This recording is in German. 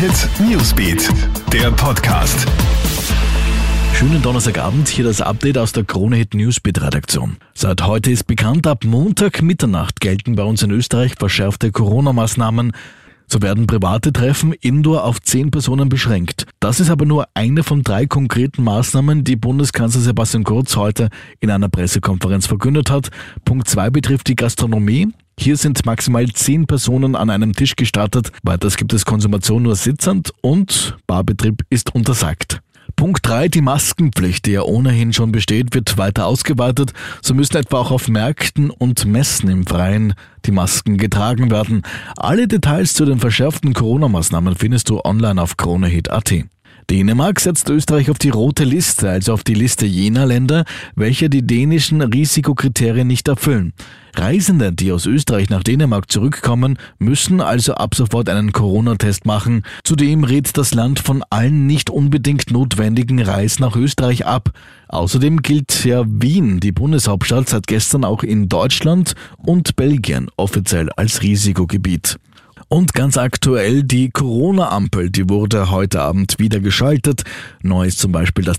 Hit Newsbeat, der Podcast. Schönen Donnerstagabend, hier das Update aus der Krone Hit Newsbeat Redaktion. Seit heute ist bekannt, ab Montag Mitternacht gelten bei uns in Österreich verschärfte Corona-Maßnahmen. So werden private Treffen indoor auf zehn Personen beschränkt. Das ist aber nur eine von drei konkreten Maßnahmen, die Bundeskanzler Sebastian Kurz heute in einer Pressekonferenz verkündet hat. Punkt zwei betrifft die Gastronomie. Hier sind maximal zehn Personen an einem Tisch gestartet. Weiters gibt es Konsumation nur sitzend und Barbetrieb ist untersagt. Punkt 3, die Maskenpflicht, die ja ohnehin schon besteht, wird weiter ausgeweitet. So müssen etwa auch auf Märkten und Messen im Freien die Masken getragen werden. Alle Details zu den verschärften Corona-Maßnahmen findest du online auf kronehit.at. Dänemark setzt Österreich auf die rote Liste, also auf die Liste jener Länder, welche die dänischen Risikokriterien nicht erfüllen. Reisende, die aus Österreich nach Dänemark zurückkommen, müssen also ab sofort einen Corona-Test machen. Zudem rät das Land von allen nicht unbedingt notwendigen Reisen nach Österreich ab. Außerdem gilt ja Wien, die Bundeshauptstadt, seit gestern auch in Deutschland und Belgien offiziell als Risikogebiet. Und ganz aktuell die Corona-Ampel, die wurde heute Abend wieder geschaltet. Neu ist zum Beispiel, dass